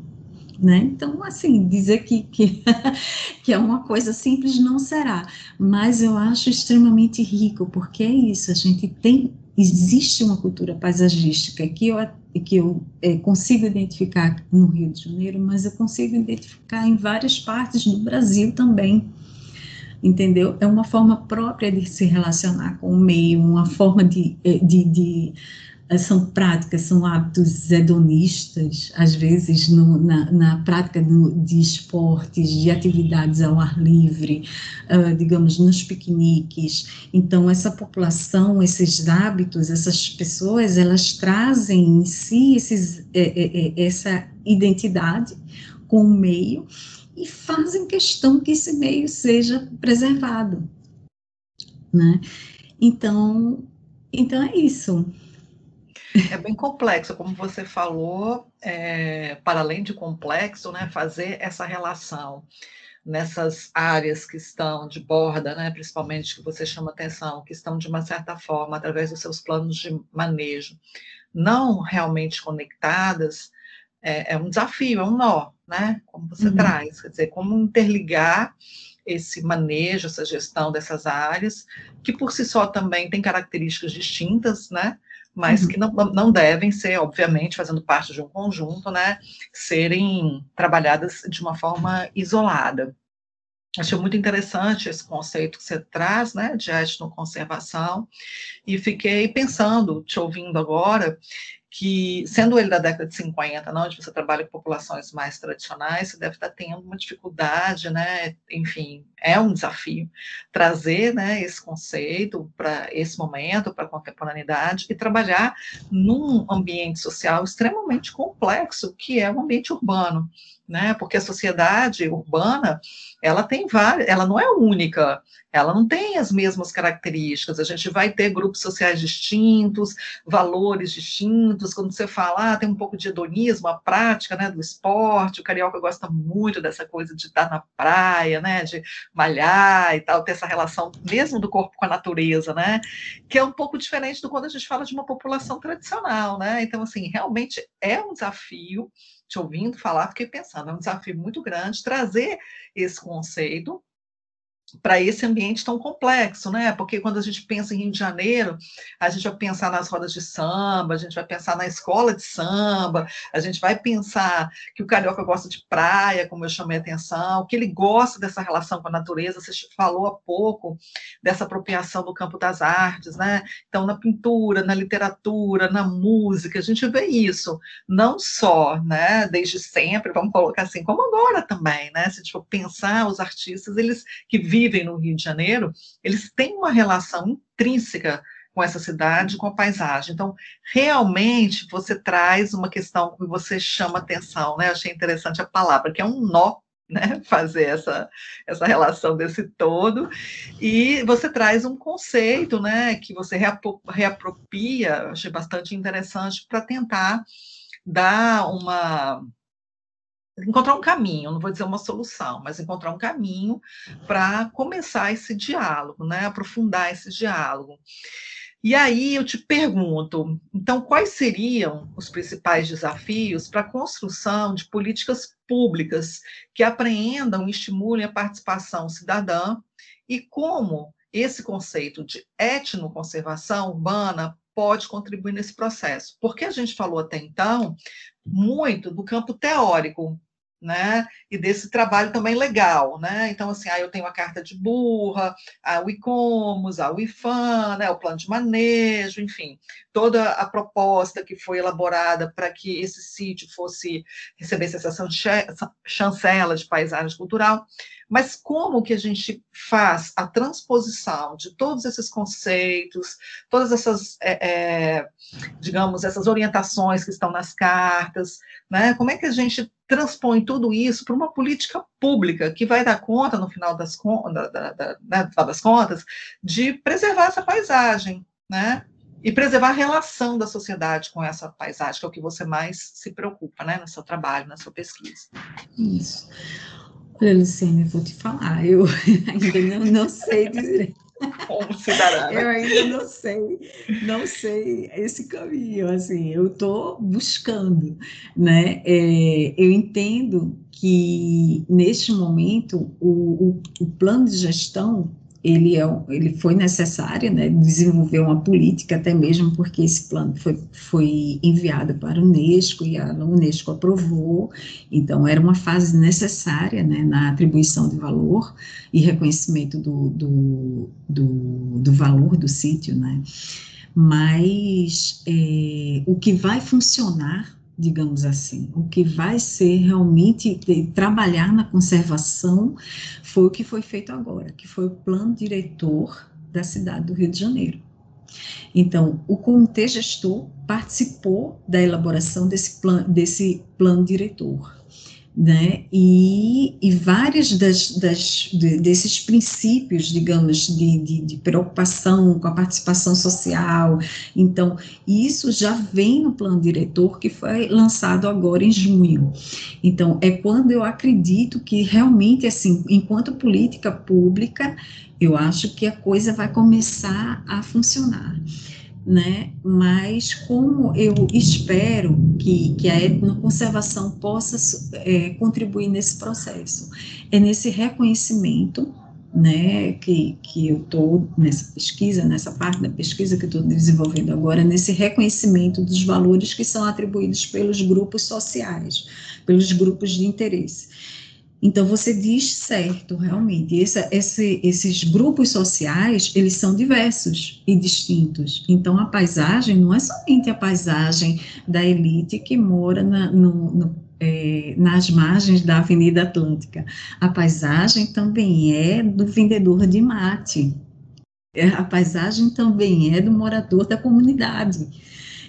Né? Então, assim, dizer que, que, (laughs) que é uma coisa simples não será, mas eu acho extremamente rico, porque é isso, a gente tem, existe uma cultura paisagística que eu, que eu é, consigo identificar no Rio de Janeiro, mas eu consigo identificar em várias partes do Brasil também, entendeu? É uma forma própria de se relacionar com o meio, uma forma de, é, de, de são práticas, são hábitos hedonistas, às vezes no, na, na, prática de esportes, de atividades ao ar livre, uh, digamos, nos piqueniques. Então, essa população, esses hábitos, essas pessoas, elas trazem em si esses, é, é, é, essa identidade com o meio e fazem questão que esse meio seja preservado, né? Então, então é isso. É bem complexo, como você falou, é, para além de complexo, né, fazer essa relação nessas áreas que estão de borda, né, principalmente que você chama atenção, que estão de uma certa forma, através dos seus planos de manejo, não realmente conectadas, é, é um desafio, é um nó, né, como você uhum. traz, quer dizer, como interligar esse manejo, essa gestão dessas áreas, que por si só também tem características distintas, né, mas uhum. que não, não devem ser, obviamente, fazendo parte de um conjunto, né, serem trabalhadas de uma forma isolada. Achei muito interessante esse conceito que você traz, né, de etnoconservação, e fiquei pensando, te ouvindo agora, que, sendo ele da década de 50, não, onde você trabalha com populações mais tradicionais, você deve estar tendo uma dificuldade, né? Enfim, é um desafio trazer né, esse conceito para esse momento, para a contemporaneidade, e trabalhar num ambiente social extremamente complexo, que é o ambiente urbano, né? Porque a sociedade urbana, ela tem várias, ela não é única, ela não tem as mesmas características. A gente vai ter grupos sociais distintos, valores distintos. Quando você fala, ah, tem um pouco de hedonismo, a prática né, do esporte, o carioca gosta muito dessa coisa de estar na praia, né, de malhar e tal, ter essa relação mesmo do corpo com a natureza, né, que é um pouco diferente do quando a gente fala de uma população tradicional, né. Então, assim, realmente é um desafio. Te ouvindo falar, fiquei pensando, é um desafio muito grande trazer esse conceito para esse ambiente tão complexo, né? Porque quando a gente pensa em Rio de Janeiro, a gente vai pensar nas rodas de samba, a gente vai pensar na escola de samba, a gente vai pensar que o carioca gosta de praia, como eu chamei a atenção, que ele gosta dessa relação com a natureza. Você falou há pouco dessa apropriação do campo das artes, né? Então, na pintura, na literatura, na música, a gente vê isso, não só, né? Desde sempre, vamos colocar assim, como agora também, né? Se a gente for pensar os artistas, eles que vivem vivem no Rio de Janeiro, eles têm uma relação intrínseca com essa cidade, com a paisagem. Então, realmente, você traz uma questão que você chama atenção, né? Achei interessante a palavra, que é um nó, né? (laughs) Fazer essa, essa relação desse todo. E você traz um conceito, né? Que você reapropria, achei bastante interessante, para tentar dar uma encontrar um caminho, não vou dizer uma solução, mas encontrar um caminho para começar esse diálogo, né? Aprofundar esse diálogo. E aí eu te pergunto, então, quais seriam os principais desafios para a construção de políticas públicas que apreendam e estimulem a participação cidadã e como esse conceito de etnoconservação urbana pode contribuir nesse processo? Porque a gente falou até então muito do campo teórico, né? E desse trabalho também legal, né? Então, assim, aí eu tenho a carta de burra, a Wicomos, a Wifan, né? O plano de manejo, enfim, toda a proposta que foi elaborada para que esse sítio fosse receber essa chancela de paisagem cultural. Mas como que a gente faz a transposição de todos esses conceitos, todas essas, é, é, digamos, essas orientações que estão nas cartas, né? Como é que a gente transpõe tudo isso para uma política pública que vai dar conta, no final das, da, da, da, né, das contas, de preservar essa paisagem, né? E preservar a relação da sociedade com essa paisagem, que é o que você mais se preocupa, né, no seu trabalho, na sua pesquisa. Isso. Olha, Luciana, eu vou te falar, eu (laughs) ainda não, não sei dizer. Como cidadã. Eu ainda não sei, não sei esse caminho, assim, eu estou buscando, né? É, eu entendo que, neste momento, o, o, o plano de gestão ele, é, ele foi necessário né, desenvolver uma política, até mesmo porque esse plano foi, foi enviado para a Unesco e a Unesco aprovou, então era uma fase necessária né, na atribuição de valor e reconhecimento do, do, do, do valor do sítio, né? Mas é, o que vai funcionar digamos assim. O que vai ser realmente trabalhar na conservação foi o que foi feito agora, que foi o plano diretor da cidade do Rio de Janeiro. Então, o comitê gestor participou da elaboração desse, plan, desse plano diretor né? E, e vários das, das, de, desses princípios, digamos, de, de, de, preocupação com a participação social, então, isso já vem no plano diretor que foi lançado agora em junho. Então, é quando eu acredito que realmente, assim, enquanto política pública, eu acho que a coisa vai começar a funcionar né? Mas como eu espero que, que a etnoconservação possa é, contribuir nesse processo, é nesse reconhecimento, né, que, que eu estou nessa pesquisa, nessa parte da pesquisa que estou desenvolvendo agora, nesse reconhecimento dos valores que são atribuídos pelos grupos sociais, pelos grupos de interesse. Então, você diz certo, realmente. Essa, esse, esses grupos sociais, eles são diversos e distintos. Então, a paisagem não é somente a paisagem da elite que mora na, no, no, é, nas margens da Avenida Atlântica. A paisagem também é do vendedor de mate. É, a paisagem também é do morador da comunidade,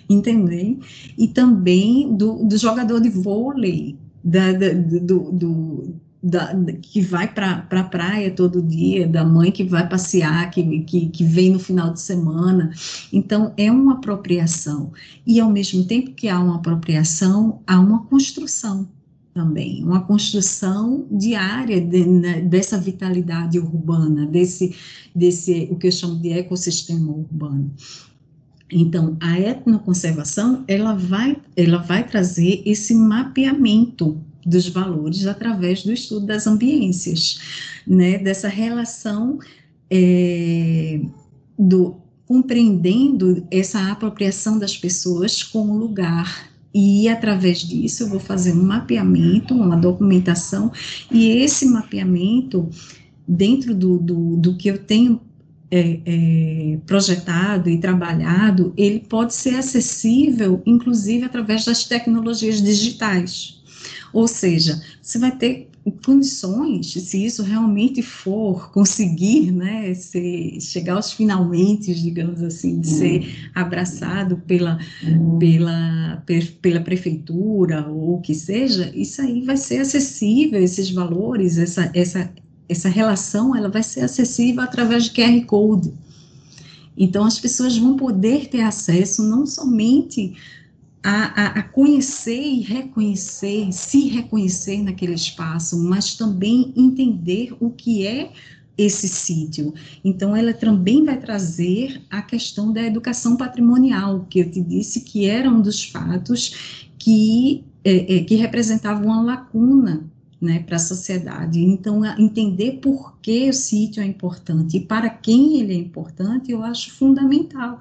entendeu? E também do, do jogador de vôlei, da, da, do, do da, que vai para a pra praia todo dia, da mãe que vai passear, que, que, que vem no final de semana. Então, é uma apropriação. E, ao mesmo tempo que há uma apropriação, há uma construção também, uma construção diária de, né, dessa vitalidade urbana, desse, desse, o que eu chamo de ecossistema urbano. Então, a etnoconservação, ela vai, ela vai trazer esse mapeamento dos valores através do estudo das ambiências, né, dessa relação é, do compreendendo essa apropriação das pessoas com o lugar. E através disso eu vou fazer um mapeamento, uma documentação e esse mapeamento dentro do, do, do que eu tenho é, é, projetado e trabalhado, ele pode ser acessível, inclusive através das tecnologias digitais. Ou seja, você vai ter condições, se isso realmente for conseguir, né, ser, chegar aos finalmente, digamos assim, de ser abraçado pela, pela, pela prefeitura ou o que seja, isso aí vai ser acessível, esses valores, essa, essa, essa relação ela vai ser acessível através de QR Code. Então, as pessoas vão poder ter acesso não somente a, a, a, conhecer e reconhecer, se reconhecer naquele espaço, mas também entender o que é esse sítio. Então, ela também vai trazer a questão da educação patrimonial, que eu te disse que era um dos fatos que, é, é, que representavam uma lacuna né, para a sociedade. Então, entender por que o sítio é importante e para quem ele é importante, eu acho fundamental,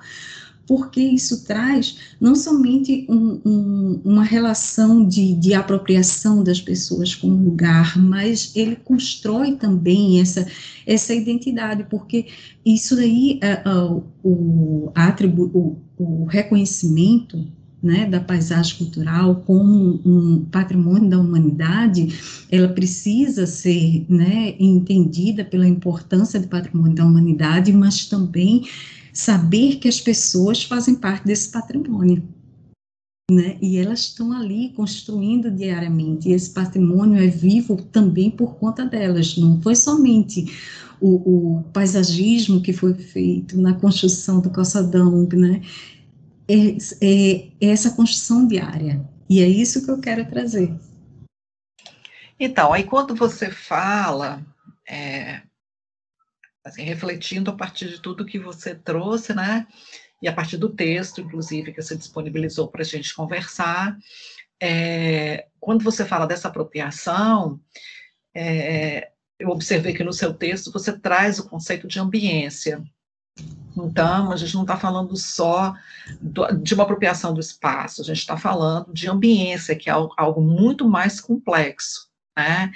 porque isso traz não somente um, um, uma relação de, de, apropriação das pessoas com o lugar, mas ele constrói também essa, essa identidade, porque isso aí, uh, uh, o, atribu o, o reconhecimento né, da paisagem cultural como um patrimônio da humanidade, ela precisa ser né, entendida pela importância do patrimônio da humanidade, mas também saber que as pessoas fazem parte desse patrimônio. Né? E elas estão ali construindo diariamente, e esse patrimônio é vivo também por conta delas, não foi somente o, o paisagismo que foi feito na construção do calçadão, né? É, é, é essa construção diária. E é isso que eu quero trazer. Então, aí quando você fala, é, assim, refletindo a partir de tudo que você trouxe, né? E a partir do texto, inclusive, que você disponibilizou para a gente conversar, é, quando você fala dessa apropriação, é, eu observei que no seu texto você traz o conceito de ambiência. Então, a gente não está falando só de uma apropriação do espaço, a gente está falando de ambiência, que é algo, muito mais complexo. Né?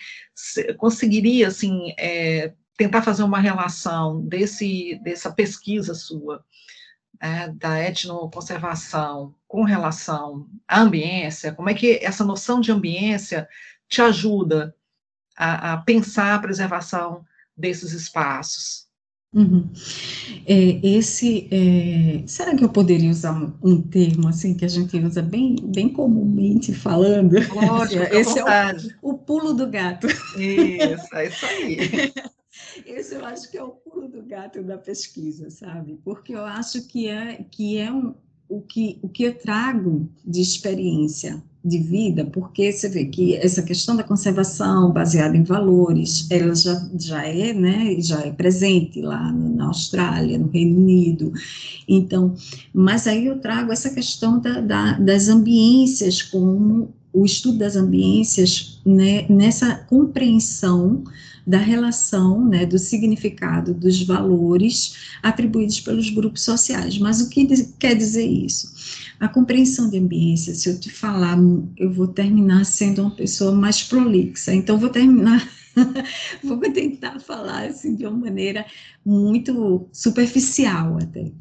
conseguiria, assim, é, tentar fazer uma relação desse, dessa pesquisa sua, né, da etnoconservação com relação à ambiência, como é que essa noção de ambiência te ajuda a, a pensar a preservação desses espaços? Uhum. É, esse, é, será que eu poderia usar um, um, termo assim que a gente usa bem, bem comumente falando? Lógico, esse é o, o, pulo do gato. Isso, é isso aí. (laughs) Esse eu acho que é o pulo do gato da pesquisa, sabe? Porque eu acho que é que é um, o que o que eu trago de experiência de vida, porque você vê que essa questão da conservação baseada em valores, ela já, já é, né, já é presente lá na Austrália, no Reino Unido, então, mas aí eu trago essa questão da, da, das ambiências, como o estudo das ambiências, né, nessa compreensão da relação, né, do significado dos valores atribuídos pelos grupos sociais. Mas o que quer dizer isso? A compreensão de ambiência, se eu te falar, eu vou terminar sendo uma pessoa mais prolixa, então vou terminar (laughs) vou tentar falar assim de uma maneira muito superficial até.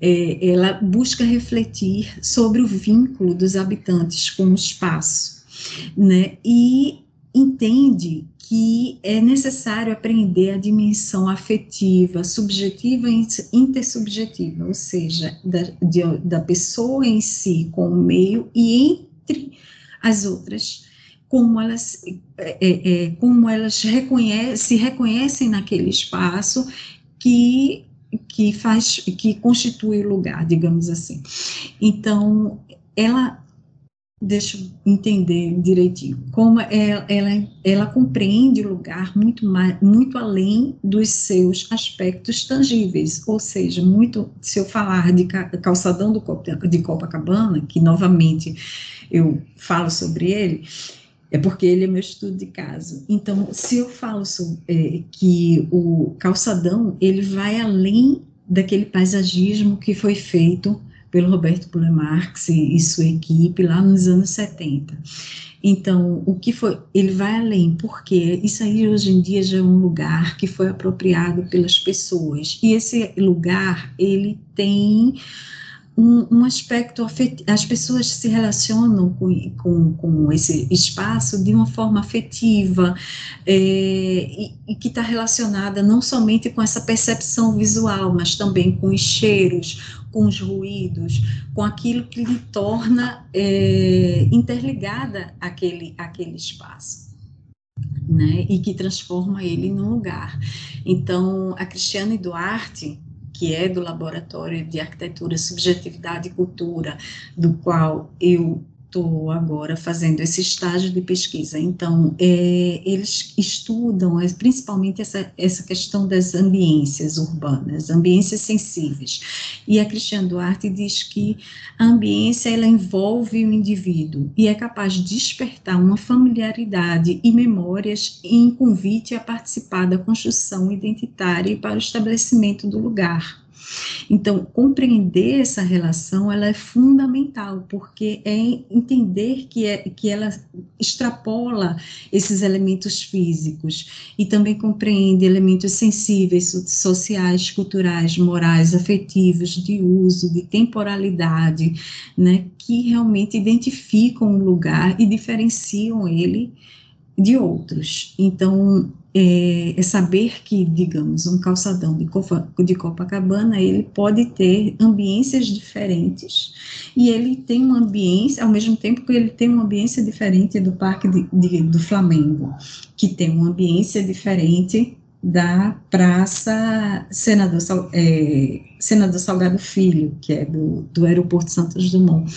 É, ela busca refletir sobre o vínculo dos habitantes com o espaço, né? E entende que é necessário aprender a dimensão afetiva, subjetiva e intersubjetiva, ou seja, da, de, da pessoa em si com o meio e entre as outras, como elas, é, é, é como elas se reconhecem naquele espaço que que faz que constitui o lugar, digamos assim. Então, ela deixa eu entender direitinho, como ela, ela, ela compreende o lugar muito, mais, muito além dos seus aspectos tangíveis, ou seja, muito, se eu falar de calçadão do, de Copacabana, que novamente eu falo sobre ele, é porque ele é meu estudo de caso. Então, se eu falo sobre, é, que o calçadão, ele vai além daquele paisagismo que foi feito pelo Roberto Puller Marx e, e sua equipe lá nos anos 70. Então, o que foi, ele vai além, porque isso aí hoje em dia já é um lugar que foi apropriado pelas pessoas. E esse lugar, ele tem um, um, aspecto afetivo, as pessoas se relacionam com, com, com, esse espaço de uma forma afetiva é, e, e, que está relacionada não somente com essa percepção visual, mas também com os cheiros, com os ruídos, com aquilo que lhe torna é, interligada aquele, aquele espaço. Né, e que transforma ele num lugar. Então, a Cristiane Duarte, que é do Laboratório de Arquitetura, Subjetividade e Cultura, do qual eu estou agora fazendo esse estágio de pesquisa. Então, é, eles estudam é, principalmente essa, essa questão das ambiências urbanas, ambiências sensíveis. E a Cristiane Duarte diz que a ambiência ela envolve o indivíduo e é capaz de despertar uma familiaridade e memórias em convite a participar da construção identitária e para o estabelecimento do lugar. Então, compreender essa relação, ela é fundamental, porque é entender que, é, que ela extrapola esses elementos físicos e também compreende elementos sensíveis, sociais, culturais, morais, afetivos, de uso, de temporalidade, né, que realmente identificam um lugar e diferenciam ele de outros. Então, é, é, saber que, digamos, um calçadão de, Copa, de Copacabana, ele pode ter ambiências diferentes, e ele tem uma ambiência, ao mesmo tempo que ele tem uma ambiência diferente do Parque de, de, do Flamengo, que tem uma ambiência diferente da Praça Senador, é, Senador Salgado Filho, que é do, do Aeroporto Santos Dumont.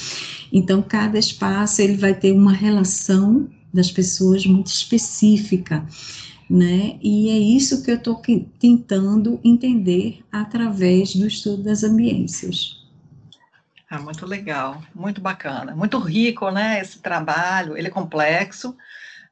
Então, cada espaço ele vai ter uma relação das pessoas muito específica né? E é isso que eu estou tentando entender através do estudo das ambiências. Ah, muito legal, muito bacana, muito rico, né? Esse trabalho, ele é complexo.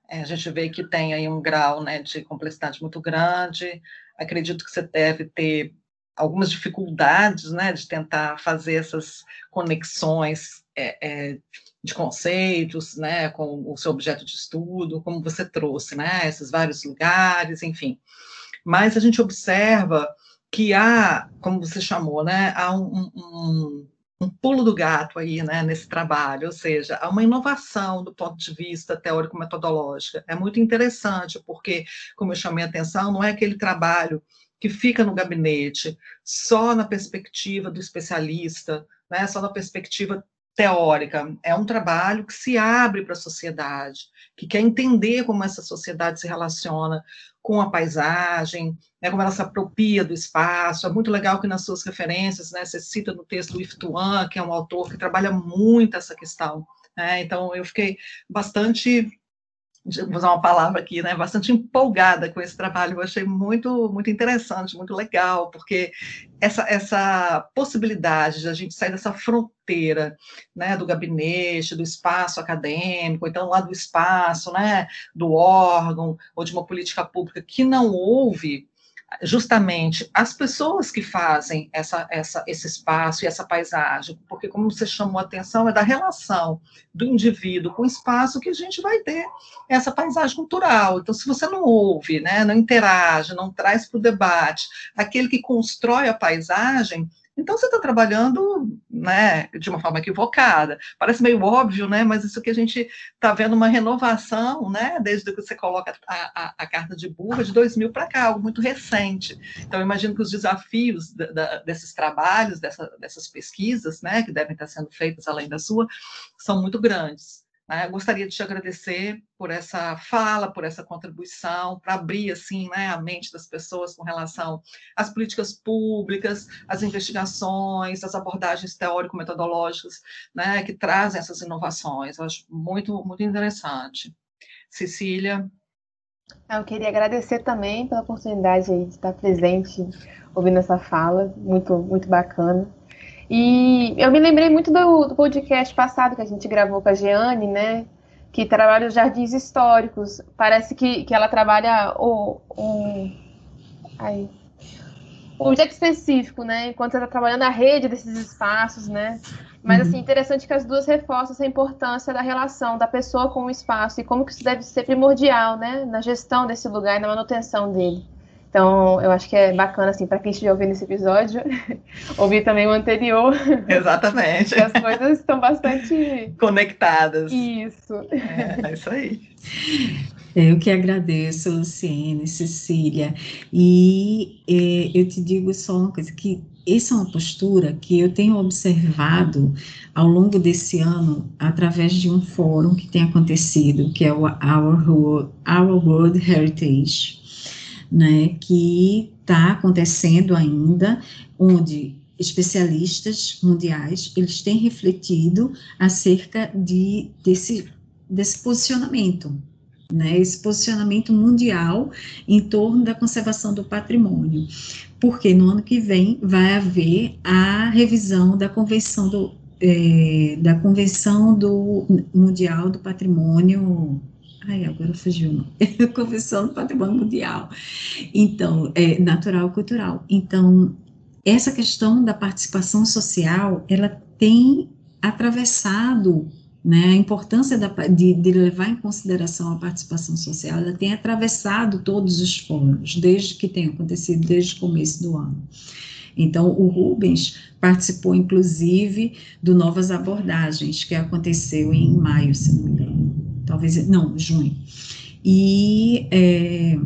É, a gente vê que tem aí um grau, né, de complexidade muito grande. Acredito que você deve ter algumas dificuldades, né, de tentar fazer essas conexões é, é, de conceitos, né, com o seu objeto de estudo, como você trouxe, né, esses vários lugares, enfim. Mas a gente observa que há, como você chamou, né, há um, um, um pulo do gato aí, né, nesse trabalho, ou seja, há uma inovação do ponto de vista teórico-metodológico. É muito interessante, porque, como eu chamei a atenção, não é aquele trabalho que fica no gabinete só na perspectiva do especialista, né, só na perspectiva teórica, é um trabalho que se abre para a sociedade, que quer entender como essa sociedade se relaciona com a paisagem, né, como ela se apropria do espaço. É muito legal que nas suas referências, né, você cita no texto o Yves Tuan, que é um autor que trabalha muito essa questão. Né, então, eu fiquei bastante vou usar uma palavra aqui, né, bastante empolgada com esse trabalho. Eu achei muito, muito interessante, muito legal, porque essa, essa possibilidade de a gente sair dessa fronteira, né, do gabinete, do espaço acadêmico, então lá do espaço, né, do órgão ou de uma política pública que não houve justamente as pessoas que fazem essa, essa, esse espaço e essa paisagem, porque como você chamou a atenção, é da relação do indivíduo com o espaço que a gente vai ter essa paisagem cultural. Então, se você não ouve, né, não interage, não traz para o debate aquele que constrói a paisagem, então você está trabalhando né, de uma forma equivocada. Parece meio óbvio, né? Mas isso que a gente está vendo uma renovação, né? Desde que você coloca a, a, a carta de burra de 2000 para cá, algo muito recente. Então, imagino que os desafios da, da, desses trabalhos, dessa, dessas pesquisas, né, que devem estar sendo feitas além da sua, são muito grandes. Né? Gostaria de te agradecer por essa fala, por essa contribuição, para abrir assim, né, a mente das pessoas com relação às políticas públicas, às investigações, às abordagens teórico-metodológicas né, que trazem essas inovações. Eu acho muito, muito interessante. Cecília. Eu queria agradecer também pela oportunidade de estar presente ouvindo essa fala, muito, muito bacana. E eu me lembrei muito do, do, podcast passado que a gente gravou com a Jeane, né? Que trabalha os jardins históricos. Parece que, que ela trabalha o, o, aí, um objeto específico, né? Enquanto você está trabalhando a rede desses espaços, né? Mas, assim, uhum. interessante que as duas reforçam essa importância da relação da pessoa com o espaço e como que isso deve ser primordial, né? Na gestão desse lugar e na manutenção dele. Então, eu acho que é bacana, assim, para quem estiver ouvindo esse episódio, (laughs) ouvir também o anterior. (laughs) Exatamente. as coisas estão bastante conectadas. Isso. É, é isso aí. Eu que agradeço, Luciene, Cecília. E é, eu te digo só uma coisa, que essa é uma postura que eu tenho observado ao longo desse ano, através de um fórum que tem acontecido, que é o Our, Our World Heritage, né, que está acontecendo ainda, onde especialistas mundiais eles têm refletido acerca de desse desse posicionamento, né, esse posicionamento mundial em torno da conservação do patrimônio, porque no ano que vem vai haver a revisão da convenção do é, da convenção do mundial do patrimônio Ai, agora fugiu, não. (laughs) Convenção do Patrimônio Mundial. Então, é natural e cultural. Então, essa questão da participação social, ela tem atravessado né, a importância da, de, de, levar em consideração a participação social, ela tem atravessado todos os fóruns, desde que tem acontecido, desde o começo do ano. Então, o Rubens participou, inclusive, do Novas Abordagens, que aconteceu em maio, se não me talvez, não, junho. E, é,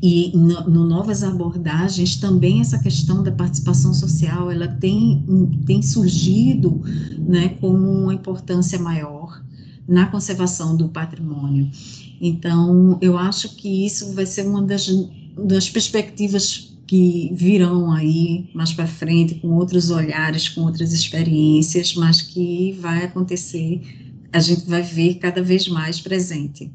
e no, no, Novas Abordagens também essa questão da participação social, ela tem, tem surgido né, como uma importância maior na conservação do patrimônio. Então, eu acho que isso vai ser uma das, das perspectivas que virão aí mais para frente com outros olhares, com outras experiências, mas que vai acontecer a gente vai ver cada vez mais presente.